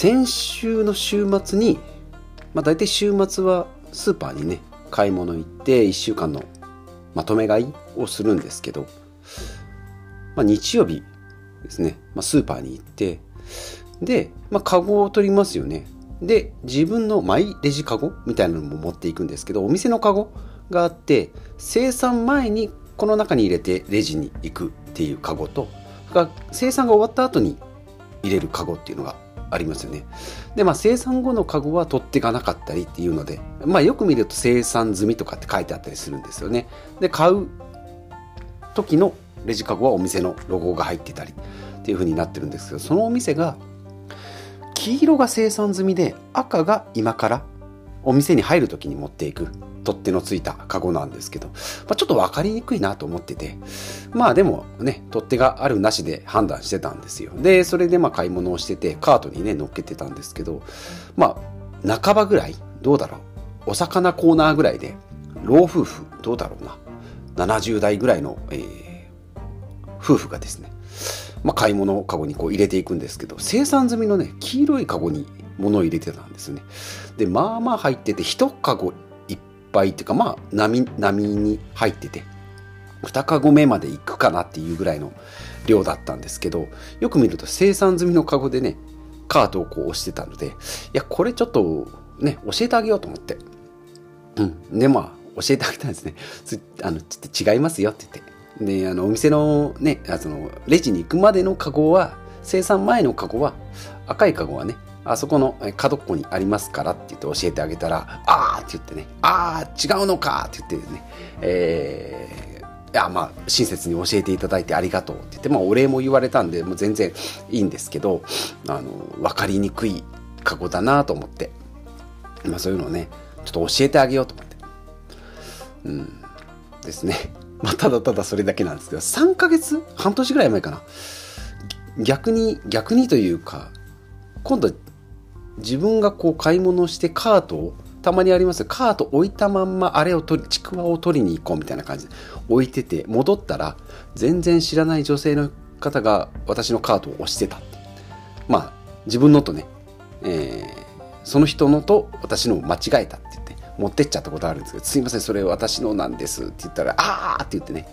先週の週末に、まあ、大体週末はスーパーにね買い物行って1週間のまとめ買いをするんですけど、まあ、日曜日ですね、まあ、スーパーに行ってで、まあ、カゴを取りますよね。で自分のマイレジカゴみたいなのも持っていくんですけどお店のカゴがあって生産前にこの中に入れてレジに行くっていうカゴと生産が終わった後に入れるカゴっていうのがありますよね。で、まあ、生産後のカゴは取っていかなかったりっていうので、まあ、よく見ると生産済みとかって書いてあったりするんですよね。で、買う時のレジカゴはお店のロゴが入ってたりっていう風になってるんですけど、そのお店が黄色が生産済みで赤が今からお店に入る時に持っていく取っ手のついたカゴなんですけど、まあ、ちょっと分かりにくいなと思っててまあでもね取っ手があるなしで判断してたんですよ。でそれでまあ買い物をしててカートにね乗っけてたんですけどまあ半ばぐらいどうだろうお魚コーナーぐらいで老夫婦どうだろうな70代ぐらいの、えー、夫婦がですねまあ、買い物カゴにこう入れていくんですけど生産済みのね黄色いカゴに物を入れてたんですね。でまあまあ入ってて1カゴ杯っていうかまあ波波に入ってて2カゴ目まで行くかなっていうぐらいの量だったんですけどよく見ると生産済みのカゴでねカートをこう押してたのでいやこれちょっとね教えてあげようと思って。うん。でまあ教えてあげたんですね。あのちょっと違いますよって言って。であのお店のねあそのレジに行くまでのカゴは生産前のカゴは赤いカゴはねあそこの角っこにありますからって言って教えてあげたら、あーって言ってね、あー違うのかって言ってね、えー、いやまあ親切に教えていただいてありがとうって言って、まあ、お礼も言われたんでもう全然いいんですけどあの分かりにくい過去だなと思って、まあ、そういうのをねちょっと教えてあげようと思って。うん。ですね。まあただただそれだけなんですけど3ヶ月半年ぐらい前かな。逆に逆にというか今度自分がこう買い物してカートをたまにあります。カート置いたまんまあれを取りちくわを取りに行こうみたいな感じ。で置いてて戻ったら全然知らない女性の方が私のカートを押してたまあ自分のとね、えー、その人のと私のを間違えたって言って持ってっちゃったことあるんですけど「すいませんそれ私のなんです」って言ったら「ああ!」って言ってね、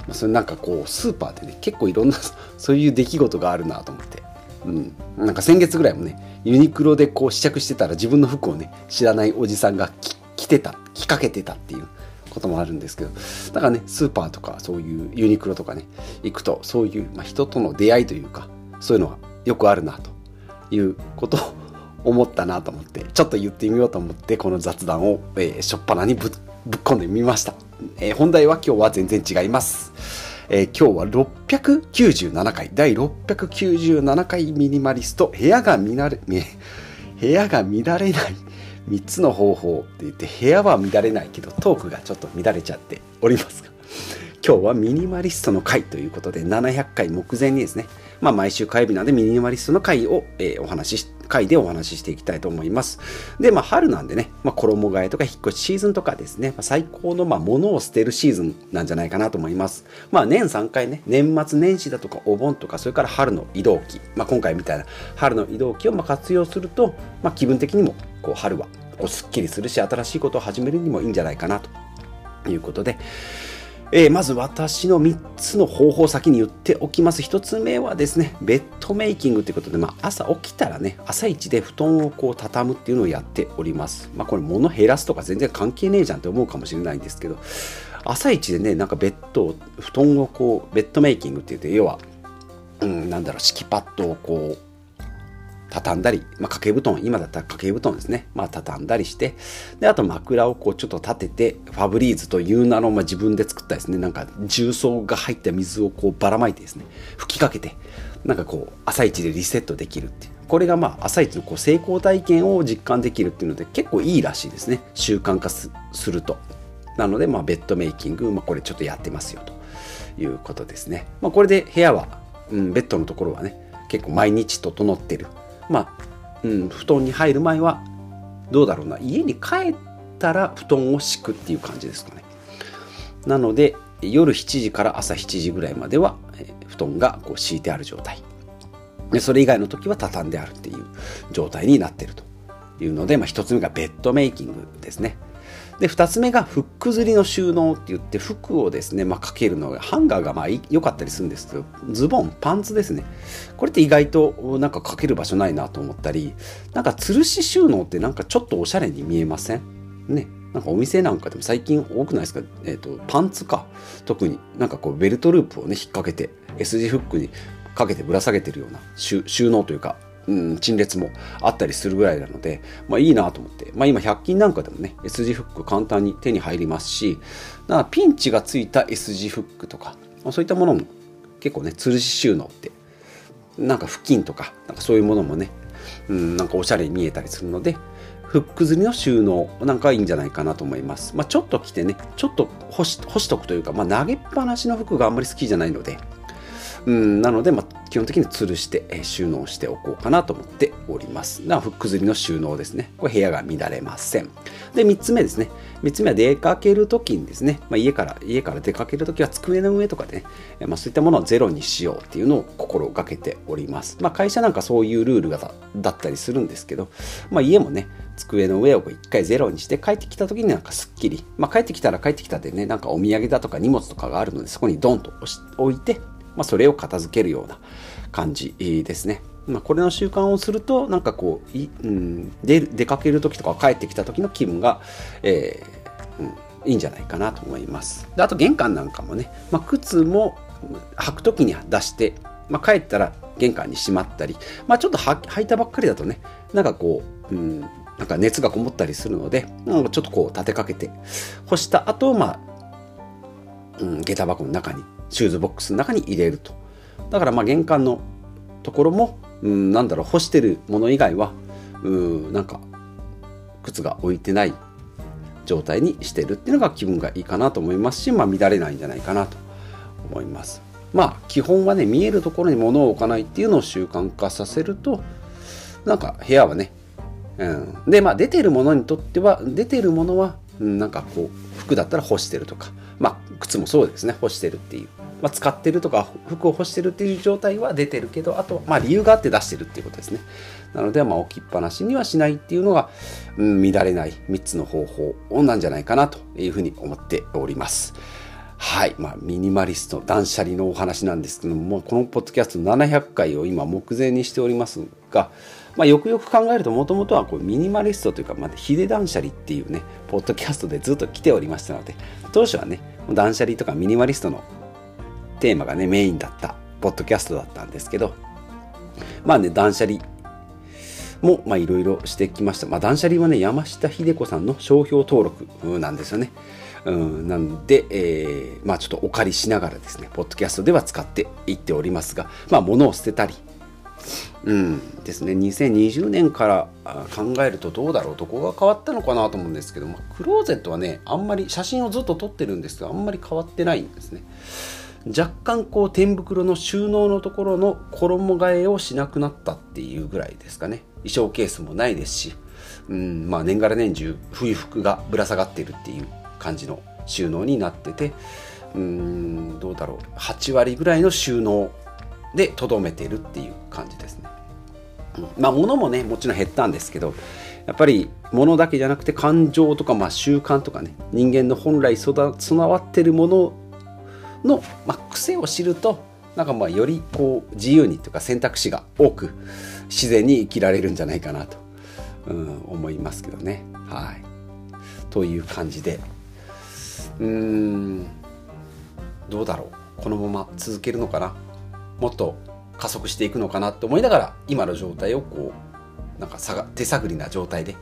まあ、それなんかこうスーパーでね結構いろんなそういう出来事があるなと思って。うん、なんか先月ぐらいもねユニクロでこう試着してたら自分の服をね知らないおじさんが着てた着かけてたっていうこともあるんですけどだからねスーパーとかそういうユニクロとかね行くとそういう、まあ、人との出会いというかそういうのがよくあるなということを思ったなと思ってちょっと言ってみようと思ってこの雑談を、えー、しょっぱなにぶぶっ込んでみました、えー、本題は今日は全然違います。えー、今日は697回、第697回ミニマリスト、部屋が見られ、部屋が乱れない3つの方法って言って、部屋は乱れないけど、トークがちょっと乱れちゃっておりますが、今日はミニマリストの回ということで、700回目前にですね、まあ、毎週火曜日なんでミニマリストの回を、えー、お話し回でお話ししていきたいと思います。で、まあ、春なんでね、まあ、衣替えとか引っ越しシーズンとかですね、まあ、最高の、まあ、物を捨てるシーズンなんじゃないかなと思います。まあ、年3回ね、年末年始だとかお盆とか、それから春の移動期、まあ、今回みたいな春の移動期をまあ活用すると、まあ、気分的にも、こう、春は、こう、すっきりするし、新しいことを始めるにもいいんじゃないかなということで、えー、まず私の3つの方法を先に言っておきます。1つ目はですね、ベッドメイキングということで、まあ、朝起きたらね、朝一で布団をこう畳むっていうのをやっております。まあ、これ物減らすとか全然関係ねえじゃんって思うかもしれないんですけど、朝一でね、なんかベッド布団をこう、ベッドメイキングって言って、要は、うん、なんだろう、敷きパッドをこう、畳んだり、まあ、掛け布団、今だったら掛け布団ですね。まあ、畳んだりして、で、あと枕をこうちょっと立てて、ファブリーズという名の、まあ、自分で作ったですね、なんか重曹が入った水をこうばらまいてですね、吹きかけて、なんかこう、朝一でリセットできるっていう。これがまあ、朝一のこう成功体験を実感できるっていうので、結構いいらしいですね。習慣化すると。なので、まあ、ベッドメイキング、まあ、これちょっとやってますよということですね。まあ、これで部屋は、うん、ベッドのところはね、結構毎日整ってるまあ、うん、布団に入る前はどうだろうな。家に帰ったら布団を敷くっていう感じですかね。なので夜7時から朝7時ぐらいまでは、え布団がこう敷いてある状態。でそれ以外の時は畳んであるっていう状態になってるというので、まあ、1つ目がベッドメイキングですね。で2つ目がフック釣りの収納って言って服をですね、まあ、かけるのがハンガーがまあ良かったりするんですけどズボンパンツですね。これって意外となんかかける場所ないなと思ったりなんか吊るし収納ってなんかちょっとおしゃれに見えません？ね。なんかお店なんかでも最近多くないですか、えー、とパンツか。特になんかこうベルトループをね引っ掛けて S 字フックにかけてぶら下げてるような収納というかうん、陳列もあったりするぐらいなので、まあいいなと思って。まあ今100均なんかでもね、S 字フック簡単に手に入りますし、だからピンチがついた S 字フックとかま、そういったものも結構ね、吊るし収納って、なんか布巾とか、なんかそういうものもね、うん、なんかおしゃれに見えたりするので、フック釣りの収納なんかいいんじゃないかなと思います。まあちょっと着てね、ちょっと干し干しとくというか、まあ投げっぱなしの服があんまり好きじゃないので、うん、なので、まあ、基本的に吊るして、え収納しておこうかなと思っております。なフック釣りの収納ですね。これ部屋が乱れません。で、3つ目ですね。3つ目は出かけるときにですね、まあ、家から、家から出かけるときは机の上とかでね、まあ、そういったものをゼロにしようっていうのを心がけております。まあ、会社なんかそういうルールがだったりするんですけど、まあ、家もね、机の上を一回ゼロにして帰ってきた時になんかすっきり、まあ、帰ってきたら帰ってきたでねなんかお土産だとか荷物とかがあるのでそこにドンと置いてまあ、それを片付けるような感じですね。まあ、これの習慣をするとなんかこうい、うん、出出かける時とか帰ってきた時の気分が、えーうん、いいんじゃないかなと思います。であと玄関なんかもね、まあ、靴も履く時には出して、まあ、帰ったら玄関にしまったり、まあ、ちょっと履いたばっかりだとねなんかこう、うん、なんか熱がこもったりするのでなんかちょっとこう立てかけて干した後、まあうん、下駄箱の中にシューズボックスの中に入れると。だからまあ玄関のところも、うん、なんだろう干してるもの以外はうんなんか靴が置いてない状態にしてるっていうのが気分がいいかなと思いますし、まあ、乱れないんじゃないかなと思います。まあ基本はね見えるところに物を置かないっていうのを習慣化させるとなんか部屋はね、うん、でまあ出てるものにとっては出てるものは、うん、なんかこう服だったら干してるとかまあ靴もそうですね干してるっていう。まあ、使ってるとか服を干してるっていう状態は出てるけどあとまあ理由があって出してるっていうことですねなのでまあ置きっぱなしにはしないっていうのが、うん、乱れない3つの方法なんじゃないかなというふうに思っておりますはい。まあ、ミニマリスト、断捨離のお話なんですけども、このポッドキャスト700回を今目前にしておりますが、まあ、よくよく考えると、もともとはこうミニマリストというか、まあ、ヒデ断捨離っていうね、ポッドキャストでずっと来ておりましたので、当初はね、断捨離とかミニマリストのテーマがね、メインだったポッドキャストだったんですけど、まあね、断捨離も、まあいろいろしてきました。まあ断捨離はね、山下秀子さんの商標登録なんですよね。うん、なんで、えー、まあちょっとお借りしながらですね、ポッドキャストでは使っていっておりますが、まあ物を捨てたり、うんですね、2020年から考えるとどうだろう、どこが変わったのかなと思うんですけども、クローゼットはね、あんまり写真をずっと撮ってるんですが、あんまり変わってないんですね。若干こう天袋の収納のところの衣替えをしなくなったっていうぐらいですかね。衣装ケースもないですし、うんまあ、年がら年中冬服がぶら下がってるっていう感じの収納になってて。うんどうだろう。8割ぐらいの収納でとどめてるっていう感じですね、まあ物もねもちろん減ったんですけどやっぱり物だけじゃなくて感情とか、まあ、習慣とかね人間の本来備わってるものの、まあ、癖を知るとなんかまあよりこう自由にというか選択肢が多く自然に生きられるんじゃないかなと、うん、思いますけどね。はい、という感じで。うーん。どうだろう。このまま続けるのかな。もっと加速していくのかなと思いながら今の状態をこうなんか手探りな状態で、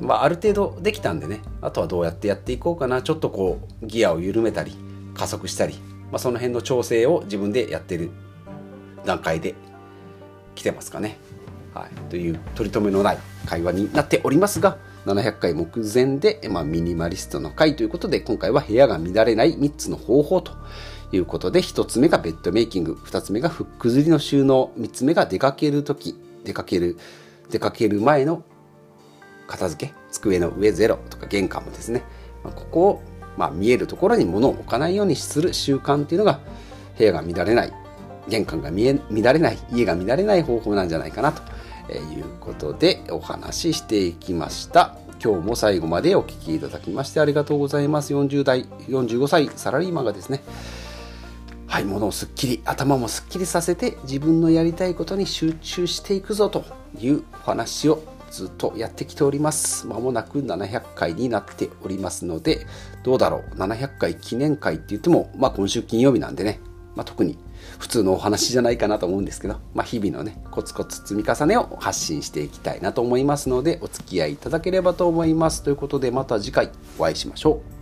まあ、ある程度できたんでね。あとはどうやってやっていこうかな。ちょっとこうギアを緩めたり。加速したり、まあ、その辺の調整を自分でやってる段階で来てますかね。はい、という取り留めのない会話になっておりますが700回目前で、まあ、ミニマリストの回ということで今回は部屋が乱れない3つの方法ということで1つ目がベッドメイキング2つ目がフック釣りの収納3つ目が出かける時出かける出かける前の片付け机の上ゼロとか玄関もですね、まあ、ここをまあ、見えるところに物を置かないようにする習慣っていうのが部屋が乱れない玄関が見え乱れない家が乱れない方法なんじゃないかなということでお話ししていきました。今日も最後までお聴きいただきましてありがとうございます。40代45歳サラリーマンがですねはい、物をすっきり、頭もすっきりさせて自分のやりたいことに集中していくぞというお話をずっとやってきております。まもなく700回になっておりますので、どうだろう ?700 回記念会って言っても、まあ今週金曜日なんでね、まあ特に普通のお話じゃないかなと思うんですけど、まあ日々のね、コツコツ積み重ねを発信していきたいなと思いますので、お付き合いいただければと思います。ということでまた次回お会いしましょう。